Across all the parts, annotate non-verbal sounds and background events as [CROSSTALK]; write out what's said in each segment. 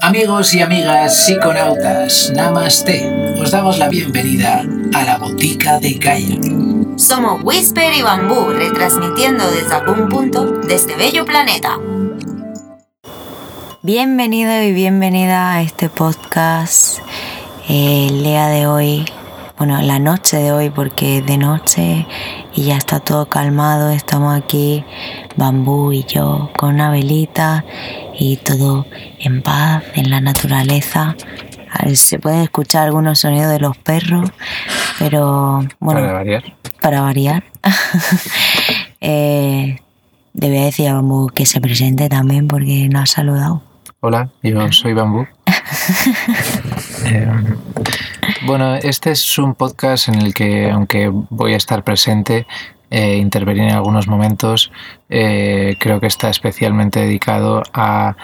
Amigos y amigas psiconautas, Namaste. Os damos la bienvenida a la botica de Gaia. Somos Whisper y Bambú, retransmitiendo desde algún punto de este bello planeta. Bienvenido y bienvenida a este podcast. El día de hoy, bueno, la noche de hoy, porque de noche y ya está todo calmado. Estamos aquí, Bambú y yo, con una velita y todo en paz, en la naturaleza. Se pueden escuchar algunos sonidos de los perros, pero bueno. Para variar. Para variar. [LAUGHS] eh, decir a Bambú que se presente también porque nos ha saludado. Hola, yo soy Bambú. [LAUGHS] Em, bueno, este es un podcast en el que, aunque voy a estar presente, eh, intervenir en algunos momentos, eh, creo que está especialmente dedicado a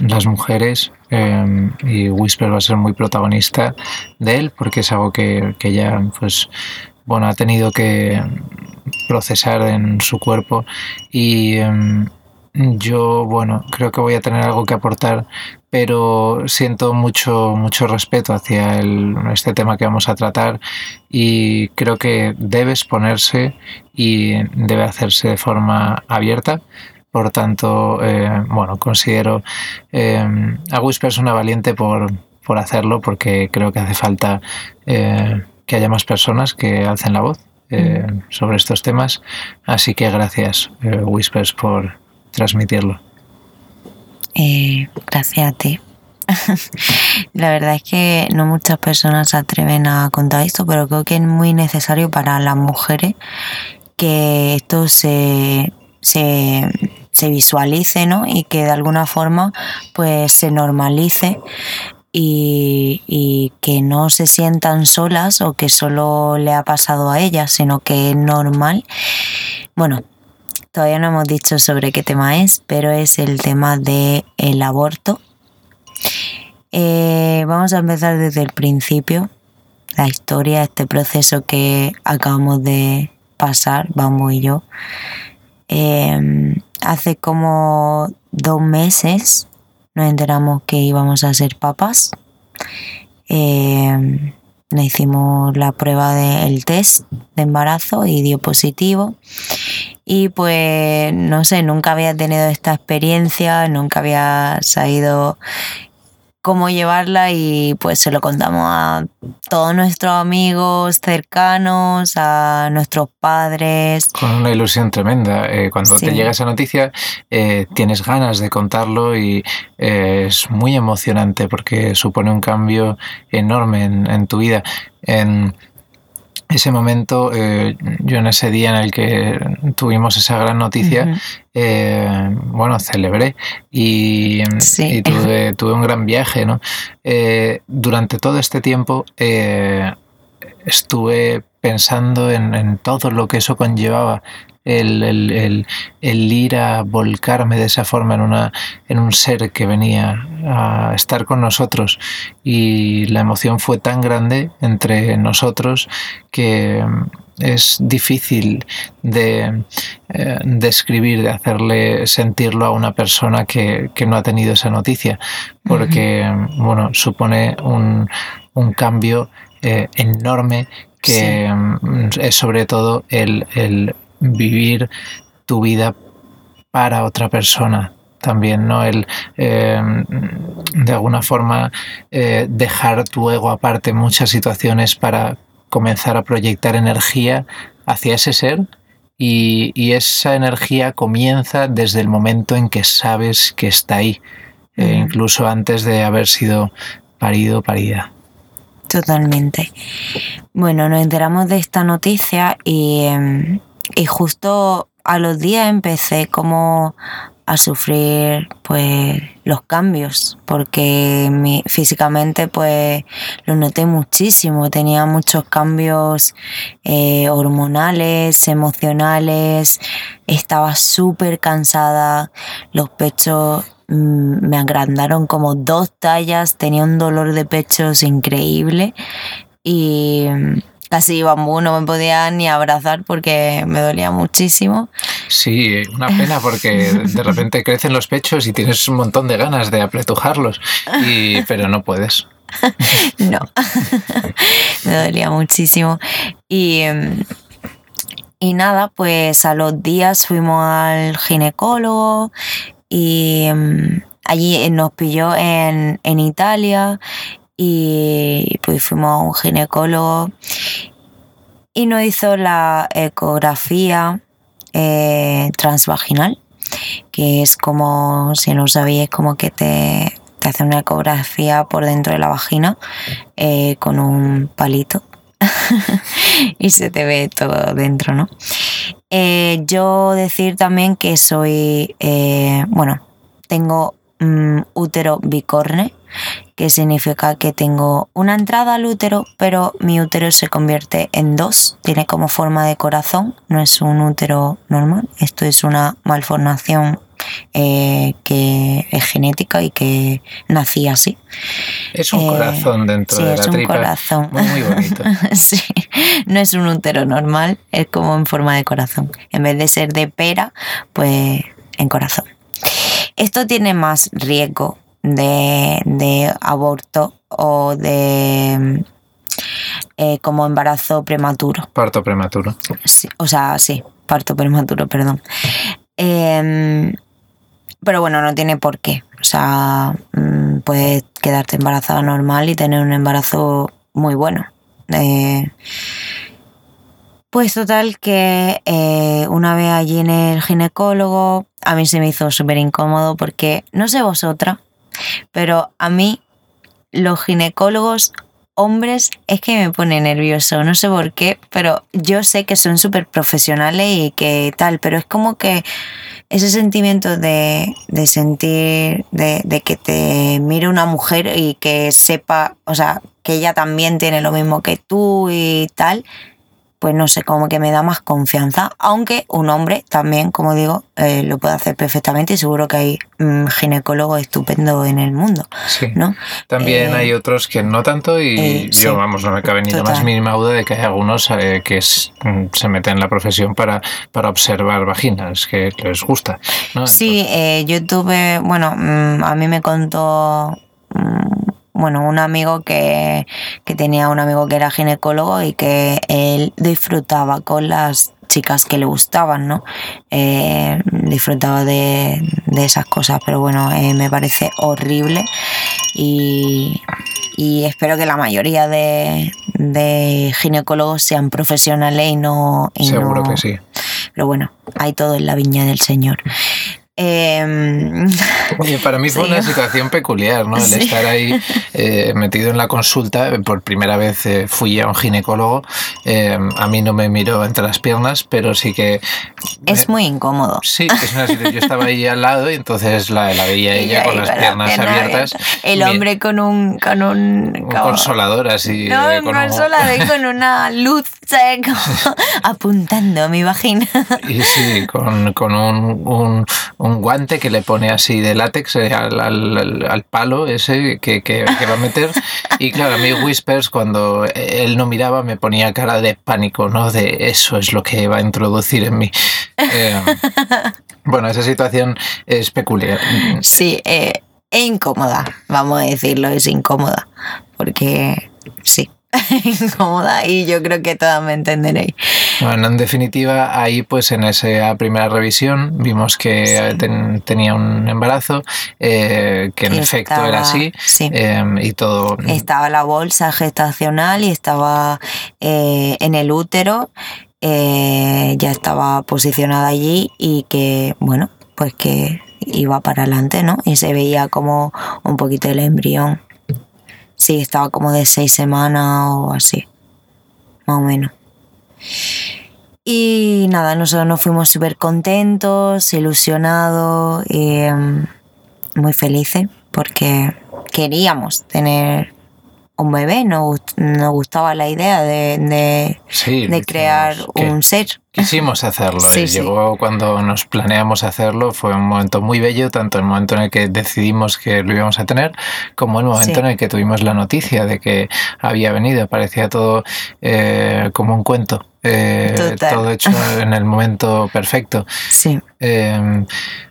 las mujeres em, y Whisper va a ser muy protagonista de él porque es algo que, que ya pues bueno ha tenido que procesar en su cuerpo. Y em, yo, bueno, creo que voy a tener algo que aportar, pero siento mucho, mucho respeto hacia este tema que vamos a tratar y creo que debe exponerse y debe hacerse de forma abierta. Por tanto, eh, bueno, considero eh, a Whisper una valiente por, por, hacerlo porque creo que hace falta eh, que haya más personas que alcen la voz mm. sobre estos temas. Así que gracias, Whispers, por, transmitirlo. Eh, gracias a ti. [LAUGHS] La verdad es que no muchas personas se atreven a contar esto, pero creo que es muy necesario para las mujeres que esto se, se, visualice ¿no? y que de alguna forma pues se normalice y, y, que no se sientan solas o que solo le ha pasado a ellas, sino que es normal. Bueno, Todavía no hemos dicho sobre qué tema es, pero es el tema del el aborto. Eh, vamos a empezar desde el principio, la historia, este proceso que acabamos de pasar, vamos y yo. Em, hace como dos meses nos enteramos que íbamos a ser papás. Eh, hicimos la prueba del test de embarazo y dio positivo. Y pues, no sé, nunca había tenido esta experiencia, nunca había sabido cómo llevarla y pues se lo contamos a todos nuestros amigos cercanos, a nuestros padres. Con una ilusión tremenda. Eh, cuando te llega esa noticia eh, tienes ganas de contarlo y eh, es muy emocionante porque supone un cambio enorme en, en tu vida. En, ese momento, eh, yo en ese día en el que tuvimos esa gran noticia, eh, bueno, celebré y, tuve, un gran viaje. ¿no? Eh, durante todo este tiempo estuve pensando en, todo lo que eso conllevaba, el, ir a volcarme de esa forma en, una, en un ser que venía a estar con nosotros. Y la emoción fue tan grande entre nosotros que mm, es difícil de eh, describir, de hacerle sentirlo a una persona que, no ha tenido esa noticia, porque bueno, supone un, cambio eh, enorme que mm, es sobre todo el, el vivir tu vida para otra persona también, ¿no? El em, de alguna forma eh, dejar tu ego aparte en muchas situaciones para comenzar a proyectar energía hacia ese ser y, esa energía comienza desde el momento en que sabes que está ahí, eh, incluso antes de haber sido parido o parida. Totalmente. Bueno, nos enteramos de esta noticia y em, y justo a los días empecé como a sufrir pues los cambios porque físicamente pues lo noté muchísimo. Tenía muchos cambios eh, hormonales emocionales. Estaba súper cansada. Los pechos mm, me agrandaron como dos tallas. Tenía un dolor de pechos increíble. Y casi bambú no me podía ni abrazar porque me dolía muchísimo. Sí, una pena porque de repente [LAUGHS] crecen los pechos y tienes un montón de ganas de apretujarlos, y, pero no puedes. [LAUGHS] no, [LAUGHS] me dolía muchísimo. Y, y nada, pues a los días fuimos al ginecólogo y em, allí nos pilló en, en Italia y pues fuimos a un ginecólogo y nos hizo la ecografía eh, transvaginal, que es como, si no sabéis, como que te, te hace una ecografía por dentro de la vagina eh, con un palito [LAUGHS] y se te ve todo dentro, ¿no? Eh, yo decir también que soy, bueno, tengo mm, útero bicorne, que significa que tengo una entrada al útero, pero mi útero se convierte en dos, tiene como forma de corazón, no es un útero normal, esto es una malformación eh, que es genética y que nací así. Es un corazón eh, dentro de la tripa. Sí, es un corazón. Muy, bonito. [LAUGHS] sí, no es un útero normal, es como en forma de corazón. En vez de ser de pera, pues en corazón. Esto tiene más riesgo de, aborto o de eh, como embarazo prematuro. Parto prematuro. o sea, sí, parto prematuro, perdón. Em, pero bueno, no tiene por qué. O sea, mm, puedes quedarte embarazada normal y tener un embarazo muy bueno. Eh, pues total que eh, una vez allí en el ginecólogo, a mí se me hizo súper incómodo porque no sé vosotras, pero a mí los ginecólogos hombres es que me pone nervioso, no sé por qué, pero yo sé que son súper profesionales y que tal, pero es como que ese sentimiento de, sentir, de, de, que te mire una mujer y que sepa, o sea, que ella también tiene lo mismo que tú y tal, pues no sé, como que me da más confianza, aunque un hombre también, como digo, eh, lo puede hacer perfectamente y seguro que hay un mm, ginecólogo estupendo en el mundo. Sí. ¿no? También hay eh, otros que no tanto y eh, yo, vamos, no me cabe ni la más mínima duda de que hay algunos que mm, se meten en la profesión para, para observar vaginas, que les gusta. ¿no? Sí, yo tuve, bueno, mm, a mí me contó bueno, un amigo que, tenía un amigo que era ginecólogo y que él disfrutaba con las chicas que le gustaban, ¿no? Eh, disfrutaba de, esas cosas, pero bueno, eh, me parece horrible y, espero que la mayoría de, ginecólogos sean profesionales y no... Seguro que sí. Pero bueno, hay todo en la viña del Señor. Em, [LAUGHS] para mí fue una situación peculiar, ¿no? El estar ahí eh, metido en la consulta. Por primera vez eh, fui a un ginecólogo. Em, a mí no me miró entre las piernas, pero sí que. Es muy incómodo. Sí, es una situación. Yo estaba ahí al lado y entonces la, la veía [LAUGHS] ella con las piernas abiertas. El hombre con un. Con un, un consolador así. No, un consolador con una luz [LAUGHS] apuntando a mi vagina. Y sí, con, con un un guante que le pone así de látex eh, al, palo ese que, que, va a meter. Y claro, a mí Whispers cuando él no miraba me ponía cara de pánico, ¿no? De eso es lo que va a introducir en mí. Eh, bueno, esa situación es peculiar. Sí, eh, e incómoda, vamos a decirlo, es incómoda. Porque sí, [LAUGHS] incómoda y yo creo que todas me entenderéis. Bueno, en definitiva, ahí pues en esa primera revisión vimos que tenía un embarazo, eh, que en efecto era así em, y todo. Estaba la bolsa gestacional y estaba eh, en el útero, eh, ya estaba posicionada allí y que, bueno, pues que iba para adelante, ¿no? Y se veía como un poquito el embrión. Sí, estaba como de seis semanas o así, más o menos. Y nada, nosotros nos fuimos súper contentos, ilusionados y em, muy felices porque queríamos tener un bebé, nos, nos gustaba la idea de, de, crear un ser. Quisimos hacerlo. [LAUGHS] Sí, y sí. Llegó cuando nos planeamos hacerlo. Fue un momento muy bello, tanto el momento en el que decidimos que lo íbamos a tener, como el momento en el que tuvimos la noticia de que había venido. Parecía todo eh, como un cuento. Eh, todo hecho [LAUGHS] en el momento perfecto. Sí, Eh,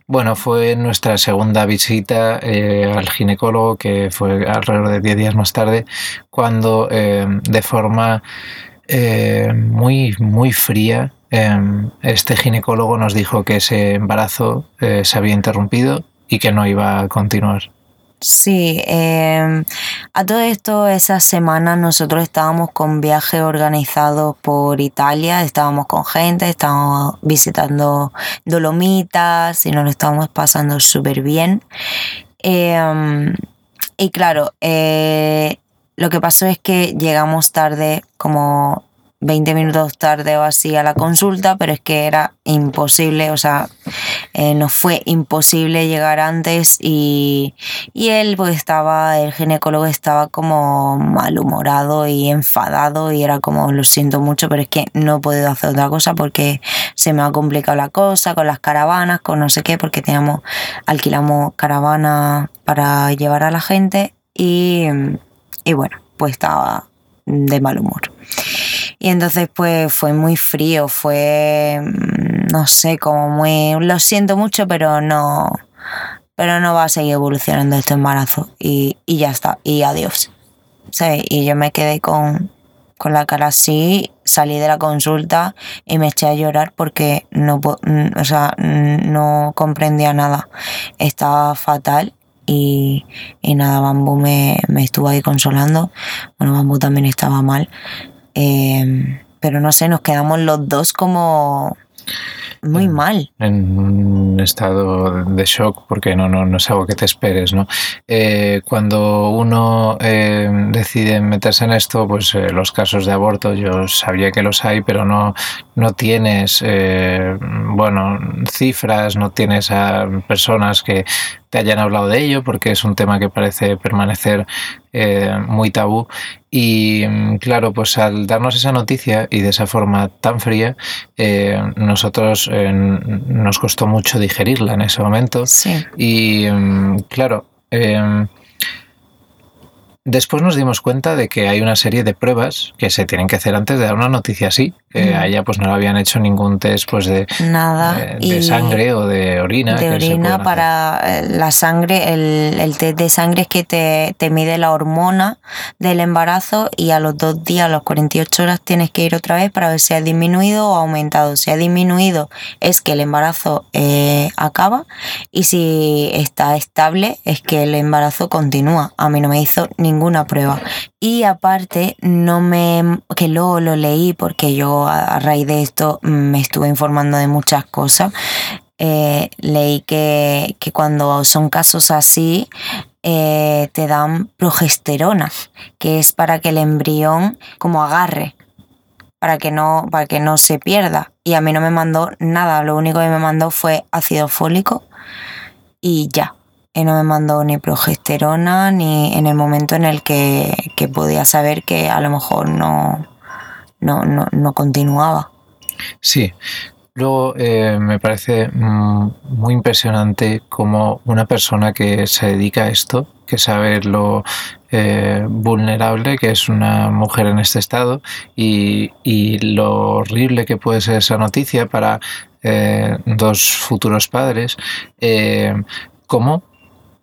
bueno, fue nuestra segunda visita eh, al ginecólogo, que fue alrededor de 10 días más tarde, cuando de forma muy, muy fría, eh, este ginecólogo nos dijo que ese embarazo se había interrumpido y que no iba a continuar. Sí, eh, a todo esto, esa semana nosotros estábamos con viajes organizados por Italia, estábamos con gente, estábamos visitando Dolomitas y nos lo estábamos pasando súper bien. Eh, y claro, eh, lo que pasó es que llegamos tarde, como 20 minutos tarde o así a la consulta, pero es que era imposible, o sea, eh, nos fue imposible llegar antes y, y él pues estaba, el ginecólogo estaba como malhumorado y enfadado y era como, lo siento mucho, pero es que no he podido hacer otra cosa porque se me ha complicado la cosa con las caravanas, con no sé qué, porque teníamos, alquilamos caravana para llevar a la gente y, y bueno, pues estaba de mal humor. Y entonces pues fue muy frío, fue, mm, no sé, como muy, lo siento mucho, pero no, pero no va a seguir evolucionando este embarazo. Y, y ya está, y adiós. Y yo me quedé con, con la cara así, salí de la consulta y me eché a llorar porque no, mm, o sea, mm, no comprendía nada. Estaba fatal y, y nada, Bambú me, me estuvo ahí consolando. Bueno, Bambú también estaba mal. Eh, pero no sé, nos quedamos los dos como muy mal. en un estado de shock porque no, no, no es algo que te esperes, ¿no? Eh, cuando uno eh, decide meterse en esto, pues eh, los casos de aborto, yo sabía que los hay, pero no, no tienes, eh, bueno, cifras, no tienes a personas que te hayan hablado de ello, porque es un tema que parece permanecer eh, muy tabú. Y mm, claro, pues al darnos esa noticia y de esa forma tan fría, eh, nosotros eh, nos costó mucho digerirla en ese momento. Sí. Y mm, claro, eh, después nos dimos cuenta de que hay una serie de pruebas que se tienen que hacer antes de dar una noticia así. Que Ujú. a ella pues no le habían hecho ningún test pues de, Nada. de, de sangre o de orina. de orina hacer. para eh, la sangre, el, el test de sangre es que te, te mide la hormona del embarazo y a los dos días, a los 48 horas, tienes que ir otra vez para ver si ha disminuido o aumentado. Si ha disminuido es que el embarazo eh, acaba y si está estable es que el embarazo continúa. A mí no me hizo ninguna prueba. Y aparte, no me. que luego lo leí porque yo a, raíz de esto me estuve informando de muchas cosas. Eh, leí que, que cuando son casos así, eh, te dan progesterona, que es para que el embrión como agarre, para que no, para que no se pierda. Y a mí no me mandó nada, lo único que me mandó fue ácido fólico y ya. Y no me mandó ni progesterona ni en el momento en el que, que podía saber que a lo mejor no, no, no, no continuaba. Sí. Luego eh, me parece mm, muy impresionante como una persona que se dedica a esto, que sabe lo eh, vulnerable que es una mujer en este estado y, y lo horrible que puede ser esa noticia para eh, dos futuros padres, cómo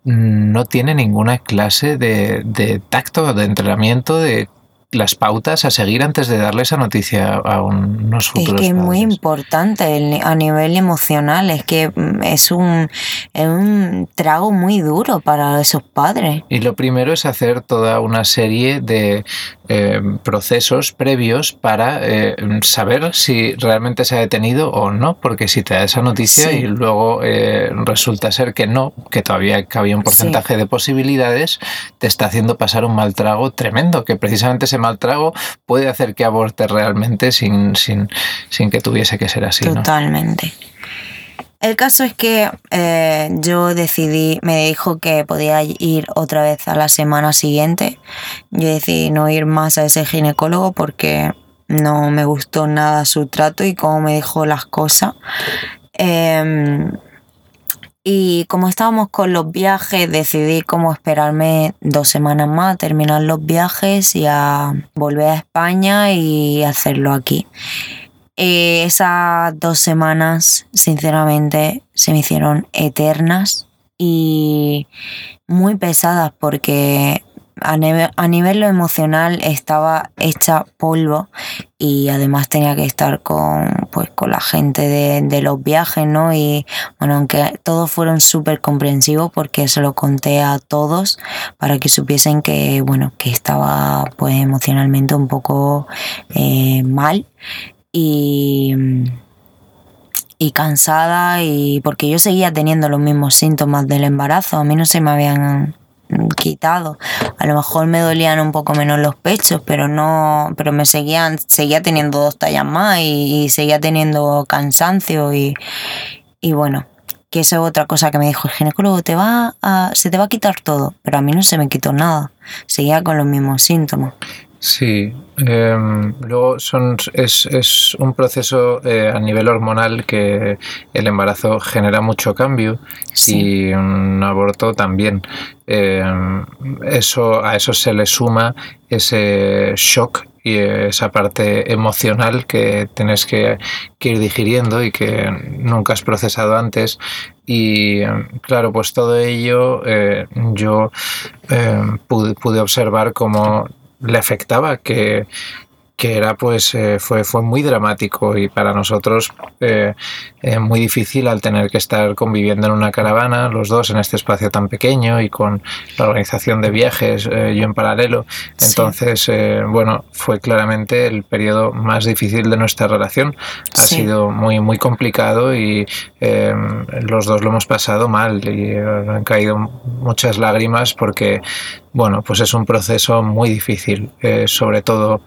no tiene ninguna clase de, de tacto, de entrenamiento, de las pautas a seguir antes de darle esa noticia a unos Es futuros que es muy importante el- a nivel emocional, es que mm, es un, es un trago muy duro para esos padres. Y lo primero es hacer toda una serie de eh, procesos previos para eh, saber si realmente se ha detenido o no, porque si te da esa noticia Sí. y luego eh, resulta ser que no, que todavía cabía un porcentaje de posibilidades, te está haciendo pasar un mal trago tremendo, que precisamente ese mal trago puede hacer que aborte realmente sin, sin, sin que tuviese que ser así. ¿no? El caso es que eh, yo decidí, me dijo que podía ir otra vez a la semana siguiente. Yo decidí no ir más a ese ginecólogo porque no me gustó nada su trato y cómo me dijo las cosas. Em, y como estábamos con los viajes, decidí como esperarme dos semanas más a terminar los viajes y a volver a España y hacerlo aquí. Eh, esas dos semanas, sinceramente, se me hicieron eternas y muy pesadas porque a nivel, lo emocional estaba hecha polvo y además tenía que estar con, pues, con la gente de, los viajes, ¿no? Y bueno, aunque todos fueron súper comprensivos porque se lo conté a todos para que supiesen que, bueno, que estaba pues emocionalmente un poco eh, mal y y cansada y porque yo seguía teniendo los mismos síntomas del embarazo, a mí no se me habían quitado. A lo mejor me dolían un poco menos los pechos, pero no, pero me seguían, seguía teniendo dos tallas más y, seguía teniendo cansancio y, y bueno, que eso es otra cosa que me dijo el ginecólogo, te va a, se te va a quitar todo, pero a mí no se me quitó nada, seguía con los mismos síntomas. Sí, em, luego son, es, es un proceso eh, a nivel hormonal que el embarazo genera mucho cambio y un aborto también. Em, eso, a eso se le suma ese shock y esa parte emocional que tienes que, ir digiriendo y que nunca has procesado antes. Y em, claro, pues todo ello eh, yo pude, pude observar como le afectaba, que que era pues eh, fue, fue muy dramático y para nosotros eh, eh, muy difícil al tener que estar conviviendo en una caravana los dos en este espacio tan pequeño y con la organización de viajes yo en paralelo. Entonces bueno fue claramente el periodo más difícil de nuestra relación. Ha sido muy muy complicado y los dos lo hemos pasado mal y han caído muchas lágrimas porque bueno pues es un proceso muy difícil sobre todo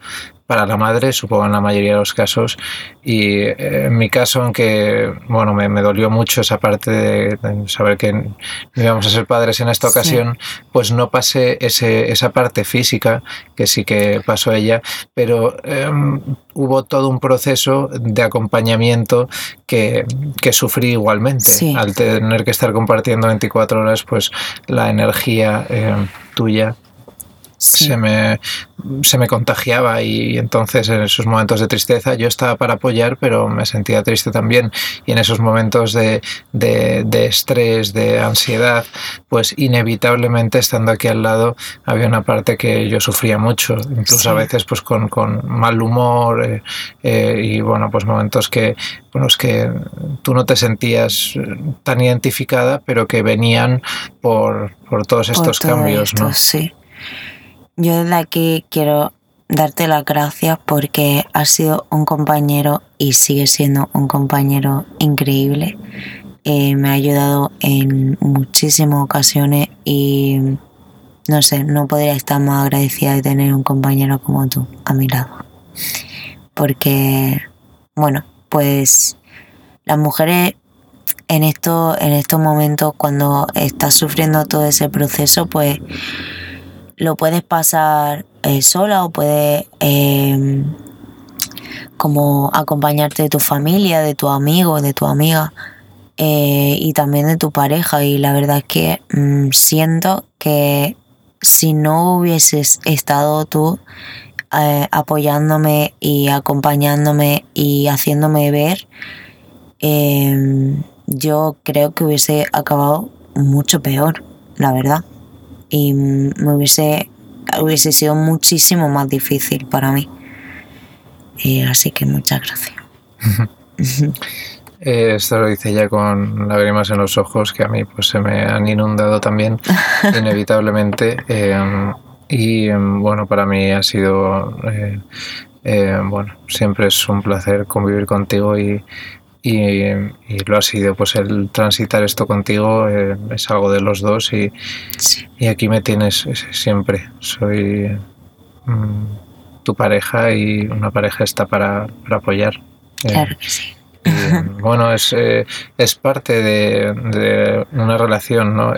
para la madre, supongo en la mayoría de los casos. Y eh, en mi caso, aunque bueno, me, dolió mucho esa parte de, saber que no íbamos a ser padres en esta ocasión, pues no pasé ese, esa parte física, que sí que pasó ella, pero em, hubo todo un proceso de acompañamiento que, que sufrí igualmente. Al tener que estar compartiendo 24 horas, pues la energía em, tuya se, me, se me contagiaba y entonces en esos momentos de tristeza yo estaba para apoyar, pero me sentía triste también. Y en esos momentos de, de, estrés, de ansiedad, pues inevitablemente estando aquí al lado había una parte que yo sufría mucho, incluso a veces pues con, con mal humor eh, eh, y bueno, pues momentos que, bueno, es que tú no te sentías tan identificada, pero que venían por, por todos estos cambios, ¿no? Sí. Yo desde aquí quiero darte las gracias porque has sido un compañero y sigue siendo un compañero increíble. Eh, me ha ayudado en muchísimas ocasiones y no sé, no podría estar más agradecida de tener un compañero como tú a mi lado. Porque, bueno, pues las mujeres en, esto, en estos momentos cuando estás sufriendo todo ese proceso, pues lo puedes pasar eh, sola o puedes em, como acompañarte de tu familia, de tu amigo, de tu amiga eh, y también de tu pareja. Y la verdad es que mm, siento que si no hubieses estado tú eh, apoyándome y acompañándome y haciéndome ver, em, yo creo que hubiese acabado mucho peor, la verdad y me hubiese, hubiese sido muchísimo más difícil para mí. así que muchas gracias. [LAUGHS] Eh, esto lo dice ya con lágrimas en los ojos que a mí pues se me han inundado también [LAUGHS] inevitablemente em, y bueno para mí ha sido eh, eh, bueno siempre es un placer convivir contigo y, y, lo ha sido, pues el transitar esto contigo eh, es algo de los dos y, y, aquí me tienes siempre. Soy mm, tu pareja y una pareja está para, para apoyar. Eh, claro que sí. [LAUGHS] bueno, es, eh, es parte de, de, una relación, ¿no?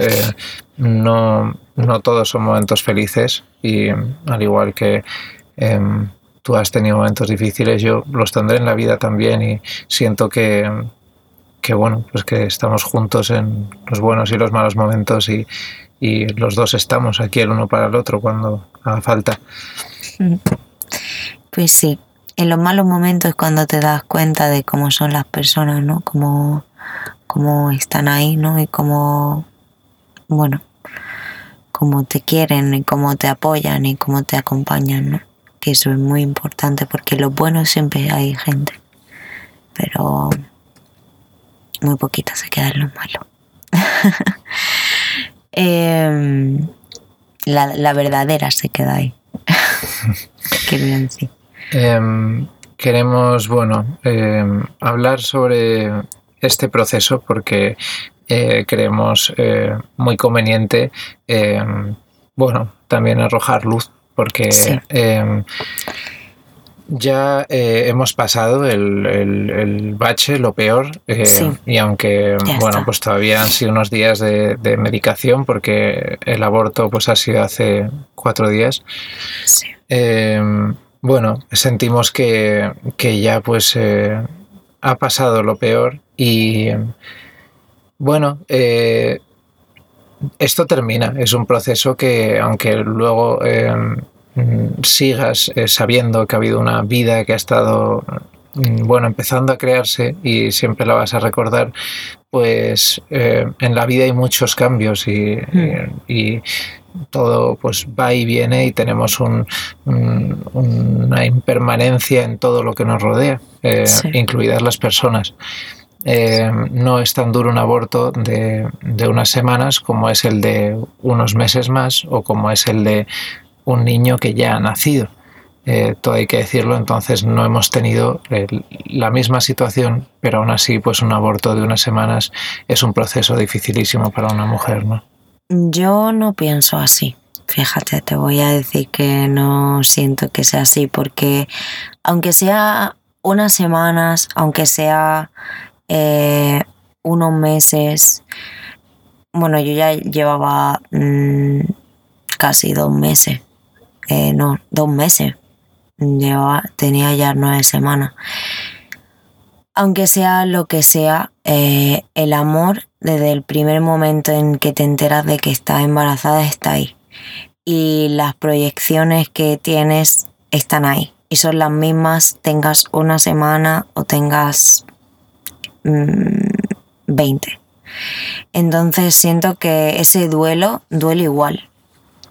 no, no todos son momentos felices y al igual que em, tú has tenido momentos difíciles, yo los tendré en la vida también y siento que, que bueno, pues que estamos juntos en los buenos y los malos momentos y, y los dos estamos aquí el uno para el otro cuando haga falta. Pues sí, en los malos momentos es cuando te das cuenta de cómo son las personas, ¿no? Cómo, cómo están ahí, ¿no? Y cómo, bueno, cómo te quieren y cómo te apoyan y cómo te acompañan, ¿no? Que eso es muy importante porque los buenos siempre hay gente, pero muy poquita se queda en los malos. [LAUGHS] Em, la, la verdadera se queda ahí. [LAUGHS] Qué bien, sí. Em, queremos, bueno, em, hablar sobre este proceso porque eh, creemos eh, muy conveniente, bueno, también arrojar luz porque ya eh, hemos pasado el, el, bache, lo peor, y aunque bueno, pues todavía han sido unos días de, de, medicación porque el aborto pues ha sido hace cuatro días. Sí. Bueno, sentimos que, ya pues eh, ha pasado lo peor y bueno, eh, esto termina. Es un proceso que aunque luego em, sigas eh, sabiendo que ha habido una vida que ha estado mm, bueno, empezando a crearse y siempre la vas a recordar, pues en la vida hay muchos cambios y, y, todo pues va y viene y tenemos una impermanencia en todo lo que nos rodea, eh, incluidas las personas. Eh, no es tan duro un aborto de, unas semanas como es el de unos meses más o como es el de un niño que ya ha nacido. Eh, todo hay que decirlo, entonces no hemos tenido la misma situación, pero aún así, pues un aborto de unas semanas es un proceso dificilísimo para una mujer, ¿no? Yo no pienso así. Fíjate, te voy a decir que no siento que sea así porque aunque sea unas semanas, aunque sea eh, unos meses, bueno, yo ya llevaba mm, casi dos meses, eh, no, dos meses, llevaba, tenía ya nueve semanas. Aunque sea lo que sea, eh, el amor desde el primer momento en que te enteras de que estás embarazada está ahí. Y las proyecciones que tienes están ahí. Y son las mismas, tengas una semana o tengas 20. Mm, Entonces siento que ese duelo duele igual.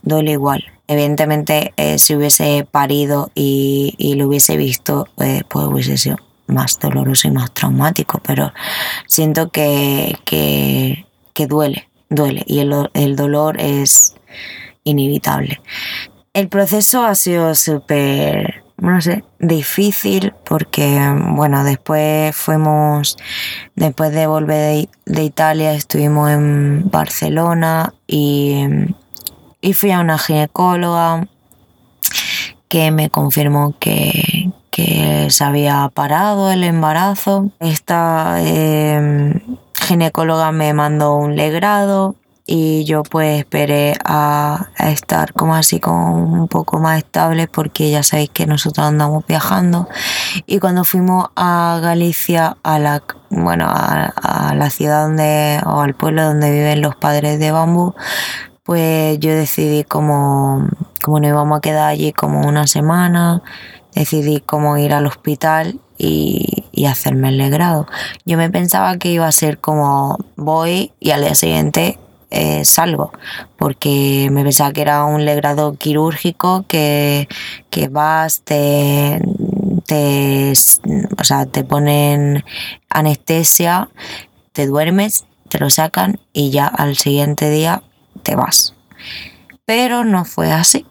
Duele igual. Evidentemente, eh, si hubiese parido y, lo hubiese visto, eh, pues hubiese sido más doloroso y más traumático, pero siento que, que, duele, duele y el, el, dolor es inevitable. El proceso ha sido súper, no sé, difícil porque, bueno, después fuimos, después de volver de, Italia, estuvimos en Barcelona y, y fui a una ginecóloga que me confirmó que, que se había parado el embarazo. Esta em, ginecóloga me mandó un legrado y yo pues esperé a, estar como así como un poco más estable porque ya sabéis que nosotros andamos viajando y cuando fuimos a Galicia a la bueno a, la ciudad donde o al pueblo donde viven los padres de bambú pues yo decidí como como nos íbamos a quedar allí como una semana decidí cómo ir al hospital y, hacerme el legrado. Yo me pensaba que iba a ser como voy y al día siguiente eh, salgo, porque me pensaba que era un legrado quirúrgico que, vas, te, te, o sea, te ponen anestesia, te duermes, te lo sacan y ya al siguiente día te vas. Pero no fue así.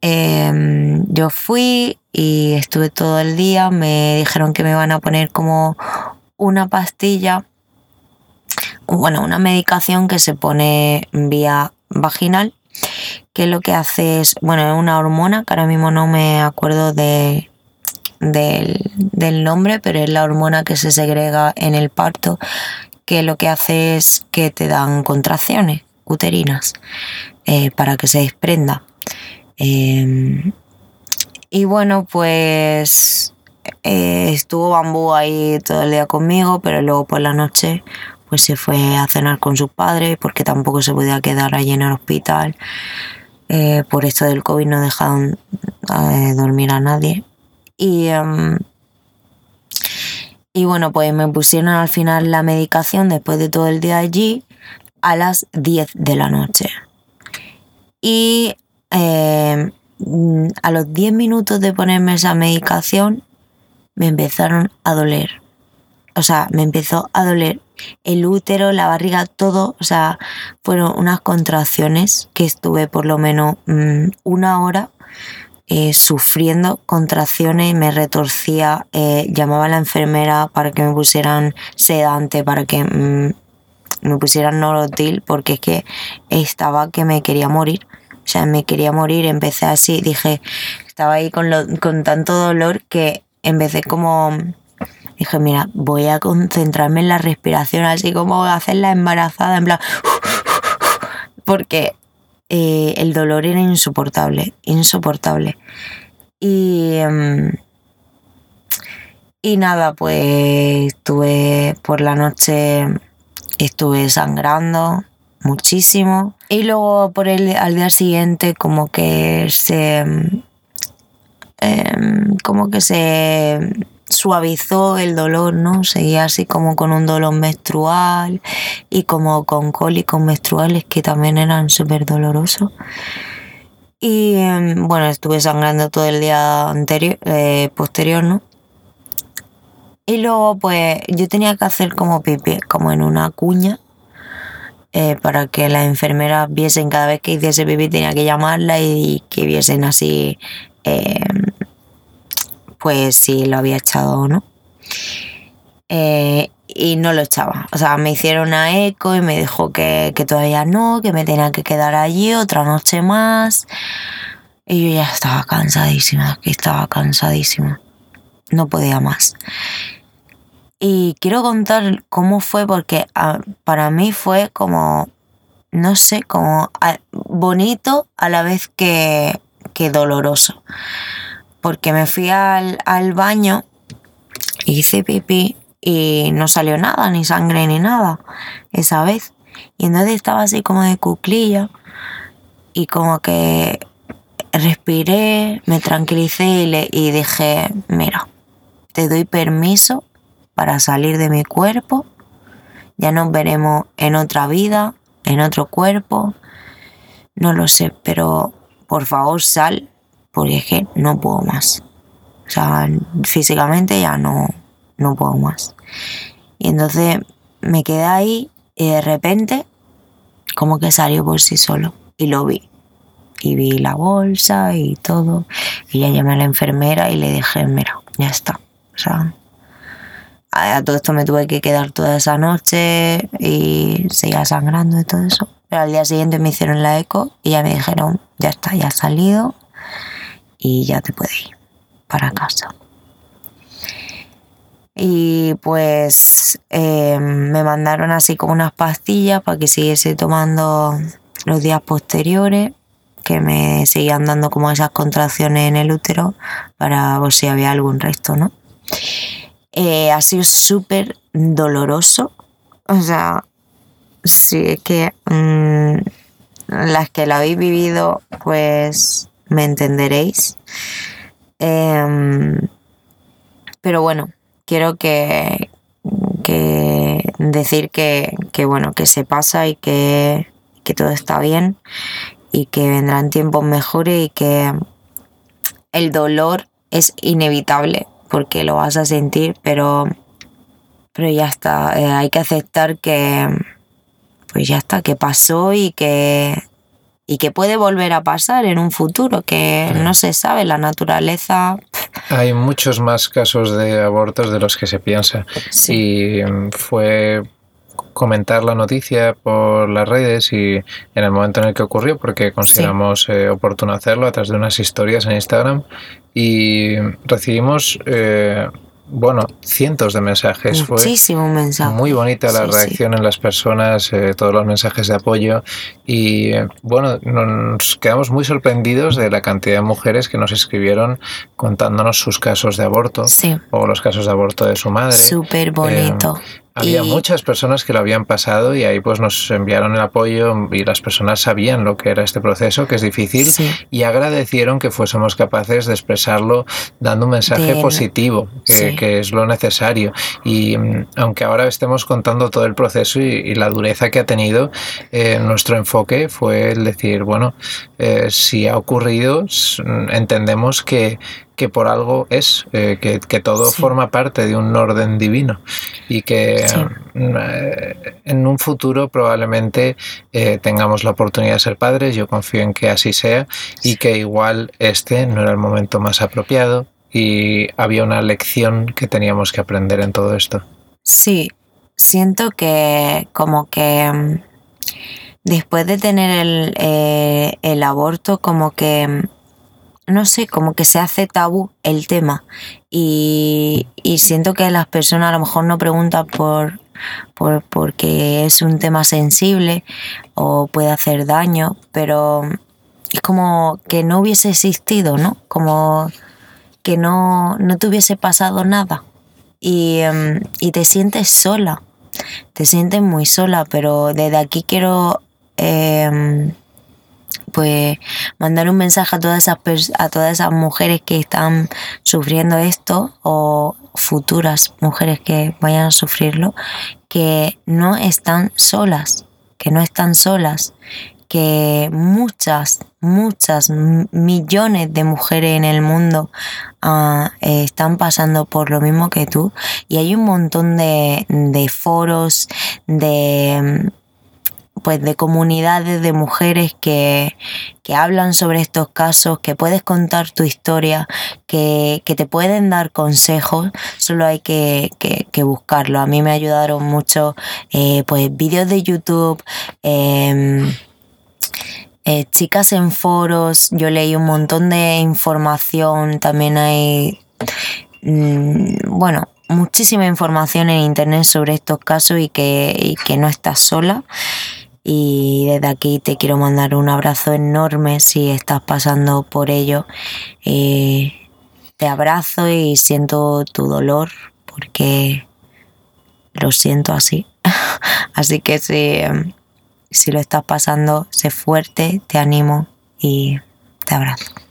Em, yo fui y estuve todo el día, me dijeron que me van a poner como una pastilla, bueno, una medicación que se pone vía vaginal, que lo que hace es, bueno, es una hormona, que ahora mismo no me acuerdo de, del, del nombre, pero es la hormona que se segrega en el parto, que lo que hace es que te dan contracciones uterinas eh, para que se desprenda. Em, Y bueno, pues eh, estuvo Bambú ahí todo el día conmigo, pero luego por la noche pues se fue a cenar con sus padres porque tampoco se podía quedar allí en el hospital. Eh, por esto del COVID no dejaron eh, dormir a nadie. Y, em, y bueno, pues me pusieron al final la medicación después de todo el día allí a las 10 de la noche. Y em, a los 10 minutos de ponerme esa medicación me empezaron a doler. O sea, me empezó a doler el útero, la barriga, todo. O sea, fueron unas contracciones que estuve por lo menos mm, una hora eh, sufriendo contracciones, me retorcía, eh, llamaba a la enfermera para que me pusieran sedante, para que mm, me pusieran norotil, porque es que estaba que me quería morir. O sea, me quería morir, empecé así, dije, estaba ahí con, con tanto dolor que empecé como dije, mira, voy a concentrarme en la respiración, así como hacer la embarazada, en plan, [LAUGHS] porque eh, el dolor era insoportable, insoportable. Y, em, y nada, pues estuve por la noche, estuve sangrando muchísimo. Y luego por el, al día siguiente como que se... Em, como que se suavizó el dolor, ¿no? Seguía así como con un dolor menstrual y como con cólicos menstruales que también eran súper dolorosos. Y em, bueno, estuve sangrando todo el día anterior, eh, posterior, ¿no? Y luego pues yo tenía que hacer como pipí, como en una cuña, eh, para que las enfermeras viesen cada vez que hiciese pipí tenía que llamarla y que viesen así em, pues si lo había echado o no. Eh, y no lo echaba. O sea, me hicieron una eco y me dijo que, todavía no, que me tenía que quedar allí otra noche más. Y yo ya estaba cansadísima, que estaba cansadísima. No podía más. Y quiero contar cómo fue porque ah, para mí fue como, no sé, como ah, bonito a la vez que, que doloroso porque me fui al, baño, hice pipí y no salió nada, ni sangre ni nada, esa vez. Y entonces estaba así como de cuclilla y como que respiré, me tranquilicé y, le, y dije, mira, te doy permiso para salir de mi cuerpo, ya nos veremos en otra vida, en otro cuerpo, no lo sé, pero por favor sal porque es que no puedo más. O sea, físicamente ya no, no puedo más. Y entonces me quedé ahí y de repente como que salió por sí solo y lo vi. Y vi la bolsa y todo. Y ya llamé a la enfermera y le dije, mira, ya está. O sea, a todo esto me tuve que quedar toda esa noche y seguía sangrando y todo eso. Pero al día siguiente me hicieron la eco y ya me dijeron, ya está, ya ha salido y ya te puedes ir para casa. Y pues eh, me mandaron así como unas pastillas para que siguiese tomando los días posteriores, que me seguían dando como esas contracciones en el útero para ver si había algún resto, ¿no? Eh, ha sido súper doloroso. O sea, sí, es que mm, las que lo habéis vivido, pues me entenderéis. Em, pero bueno, quiero que, que decir que, bueno, que se pasa y que, que todo está bien y que vendrán tiempos mejores y que el dolor es inevitable porque lo vas a sentir, pero, pero ya está, eh, hay que aceptar que pues ya está, que pasó y que y que puede volver a pasar en un futuro, que no se sabe, la naturaleza... Hay muchos más casos de abortos de los que se piensa. Y fue comentar la noticia por las redes y en el momento en el que ocurrió, porque consideramos eh, oportuno hacerlo a través de unas historias en Instagram y recibimos eh, bueno, cientos de mensajes. Muchísimo mensaje. Muy bonita la reacción en las personas, eh, todos los mensajes de apoyo y eh, bueno, nos quedamos muy sorprendidos de la cantidad de mujeres que nos escribieron contándonos sus casos de aborto o los casos de aborto de su madre. Súper bonito. Había muchas personas que lo habían pasado y ahí pues nos enviaron el apoyo y las personas sabían lo que era este proceso, que es difícil, y agradecieron que fuésemos capaces de expresarlo dando un mensaje positivo, que, es lo necesario. Y mm, aunque ahora estemos contando todo el proceso y, la dureza que ha tenido, eh, nuestro enfoque fue el decir, bueno, eh, si ha ocurrido, entendemos que que por algo es, eh, que, todo forma parte de un orden divino y que eh, en un futuro probablemente eh, tengamos la oportunidad de ser padres, yo confío en que así sea y que igual este no era el momento más apropiado y había una lección que teníamos que aprender en todo esto. Sí, siento que como que mm, después de tener el, el aborto como que mm, no sé, como que se hace tabú el tema. Y, siento que las personas a lo mejor no preguntan por, por porque es un tema sensible o puede hacer daño, pero es como que no hubiese existido, ¿no? Como que no, no te hubiese pasado nada. Y, em, y te sientes sola, te sientes muy sola, pero desde aquí quiero... Eh, pues mandar un mensaje a todas esas a todas esas mujeres que están sufriendo esto o futuras mujeres que vayan a sufrirlo que no están solas que no están solas que muchas, muchas, millones de mujeres en el mundo ah, están pasando por lo mismo que tú. Y hay un montón de, de foros, de pues de comunidades de mujeres que, hablan sobre estos casos, que puedes contar tu historia, que, te pueden dar consejos, solo hay que, buscarlo. A mí me ayudaron mucho eh, pues vídeos de YouTube, em, eh, chicas en foros, yo leí un montón de información, también hay, mm, bueno, muchísima información en internet sobre estos casos y que, y que no estás sola. Y desde aquí te quiero mandar un abrazo enorme si estás pasando por ello. Eh, te abrazo y siento tu dolor porque lo siento así. [LAUGHS] así que si, si lo estás pasando, sé fuerte, te animo y te abrazo.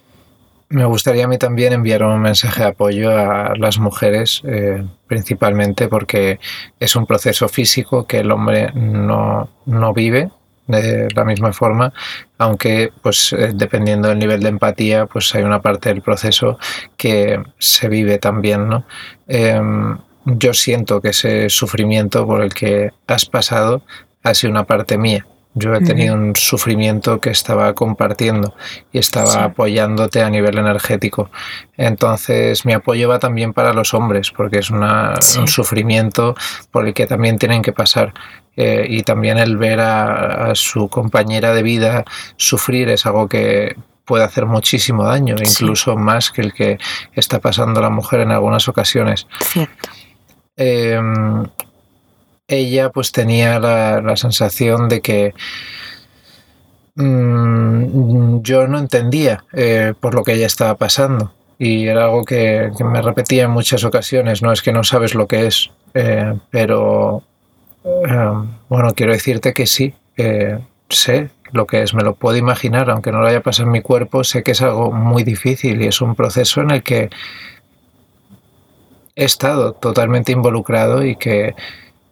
Me gustaría a mí también enviar un mensaje de apoyo a las mujeres, eh, principalmente porque es un proceso físico que el hombre no, no vive de la misma forma, aunque pues eh, dependiendo del nivel de empatía, pues hay una parte del proceso que se vive también, ¿no? Em, yo siento que ese sufrimiento por el que has pasado ha sido una parte mía yo he tenido un sufrimiento que estaba compartiendo y estaba apoyándote a nivel energético. Entonces mi apoyo va también para los hombres, porque es un sufrimiento por el que también tienen que pasar. Eh, y también el ver a, su compañera de vida sufrir es algo que puede hacer muchísimo daño, incluso más que el que está pasando la mujer en algunas ocasiones. Cierto. Em, ella pues tenía la, sensación de que mm, yo no entendía eh, por lo que ella estaba pasando. Y era algo que, me repetía en muchas ocasiones, no es que no sabes lo que es, eh, pero eh, bueno, quiero decirte que sí, sé lo que es, me lo puedo imaginar, aunque no lo haya pasado en mi cuerpo, sé que es algo muy difícil y es un proceso en el que he estado totalmente involucrado y que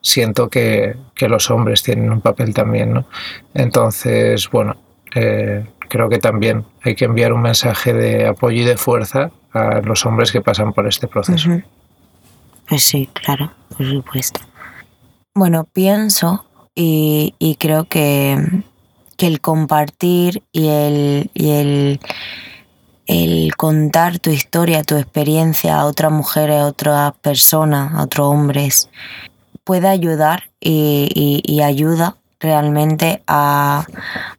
siento que, los hombres tienen un papel también, ¿no? Entonces, bueno, eh, creo que también hay que enviar un mensaje de apoyo y de fuerza a los hombres que pasan por este proceso. Pues sí, claro, por supuesto. Bueno, pienso y, creo que, el compartir y el, y el, el contar tu historia, tu experiencia a otras mujeres, a otras personas, a otros hombres, puede ayudar y, ayuda realmente a,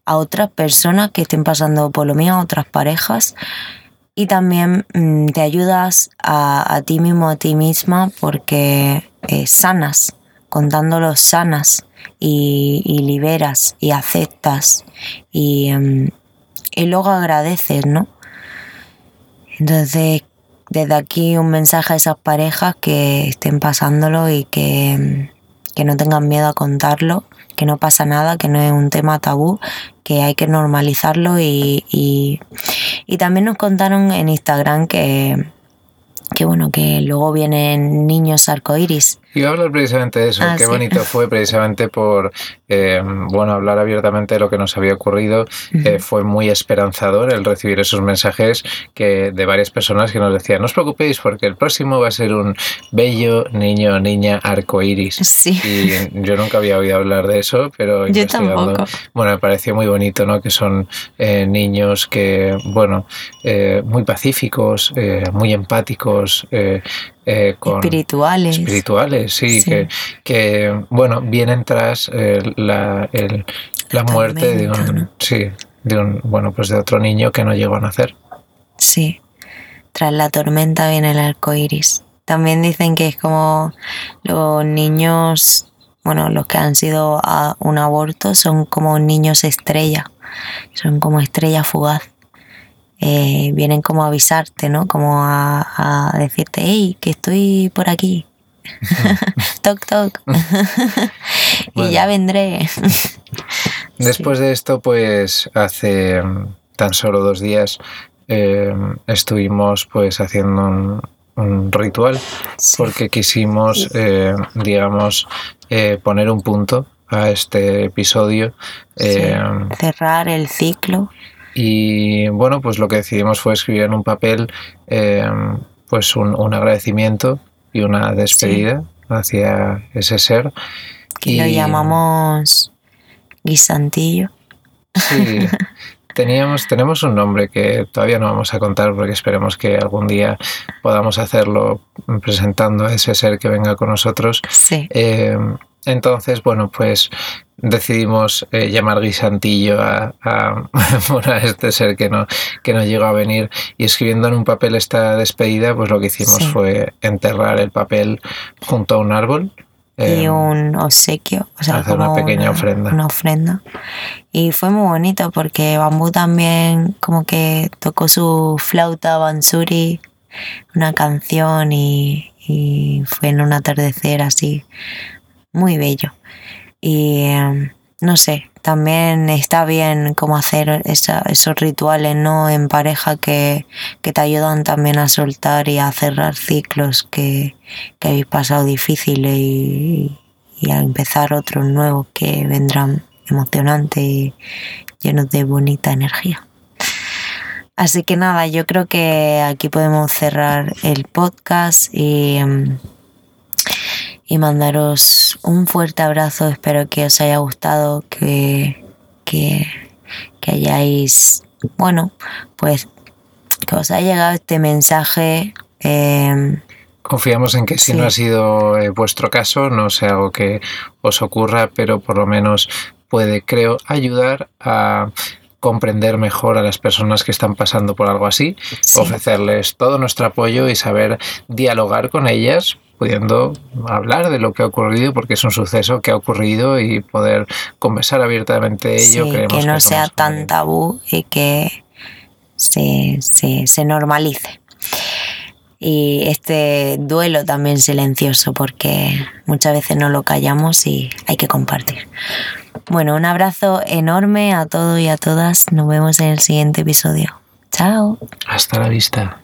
otras personas que estén pasando por lo mismo, a otras parejas, y también mm, te ayudas a, a, ti mismo, a ti misma, porque eh, sanas, contándolo sanas y, liberas y aceptas y, um, y luego agradeces, ¿no? Entonces, desde aquí un mensaje a esas parejas que estén pasándolo y que, que no tengan miedo a contarlo, que no pasa nada, que no es un tema tabú, que hay que normalizarlo y, y, y también nos contaron en Instagram que, que bueno, que luego vienen niños arcoíris. Iba a hablar precisamente de eso, Ah, qué sí. bonito [LAUGHS] fue precisamente por, eh, bueno, hablar abiertamente de lo que nos había ocurrido. Eh, fue muy esperanzador el recibir esos mensajes que de varias personas que nos decían, no os preocupéis porque el próximo va a ser un bello niño o niña arcoíris. Sí. Y yo nunca había oído hablar de eso, pero Yo tampoco. bueno, me pareció muy bonito, ¿no? Que son eh, niños que, bueno, eh, muy pacíficos, muy empáticos, eh, con Espirituales. espirituales, sí, Sí. Que, que, bueno, vienen tras eh, la, el- la La muerte de un, ¿no? sí, de un, bueno, pues de otro niño que no llegó a nacer. Sí. Tras la tormenta viene el arco iris. También dicen que es como los niños, bueno, los que han sido a un aborto son como niños estrella. Son como estrella fugaz. Eh, vienen como a avisarte, ¿no? Como a, a decirte, hey, que estoy por aquí. [LAUGHS] toc, toc. [LAUGHS] y ya vendré. [LAUGHS] Después de esto, pues hace mm, tan solo dos días eh, estuvimos pues haciendo un, un ritual Sí. porque quisimos, eh, digamos, eh, poner un punto a este episodio. eh, Cerrar el ciclo. Y bueno, pues lo que decidimos fue escribir en un papel eh, pues un, un agradecimiento y una despedida hacia ese ser. que lo llamamos guisantillo. Sí, teníamos, tenemos un nombre que todavía no vamos a contar porque esperemos que algún día podamos hacerlo presentando a ese ser que venga con nosotros. Sí. Eh, entonces, bueno, pues decidimos eh, llamar guisantillo a, a, [LAUGHS] a este ser que no, que no llegó a venir y escribiendo en un papel esta despedida, pues lo que hicimos Sí. fue enterrar el papel junto a un árbol. y eh, un obsequio, o sea, hacer una pequeña ofrenda. Una ofrenda. Y fue muy bonito porque Bambú también como que tocó su flauta Bansuri, una canción y, y fue en un atardecer así, muy bello. Y eh, no sé, también está bien como hacer esa- esos rituales, ¿no? En pareja que, que te ayudan también a soltar y a cerrar ciclos que, que habéis pasado difíciles y, y a empezar otros nuevos que vendrán emocionantes y llenos de bonita energía. Así que nada, yo creo que aquí podemos cerrar el podcast y, mm, y mandaros un fuerte abrazo. Espero que os haya gustado, que, que, que hayáis, bueno, pues que os haya llegado este mensaje. eh, Confiamos en que si Sí. no ha sido eh, vuestro caso, no sea algo que os ocurra, pero por lo menos puede, creo, ayudar a comprender mejor a las personas que están pasando por algo así, Sí. ofrecerles todo nuestro apoyo y saber dialogar con ellas, pudiendo hablar de lo que ha ocurrido, porque es un suceso que ha ocurrido y poder conversar abiertamente de ello. Sí, creemos que no sea tan tabú y que se, se, se normalice. Y este duelo también silencioso, porque muchas veces no lo callamos y hay que compartir. Bueno, un abrazo enorme a todos y a todas. Nos vemos en el siguiente episodio. Chao. Hasta la vista.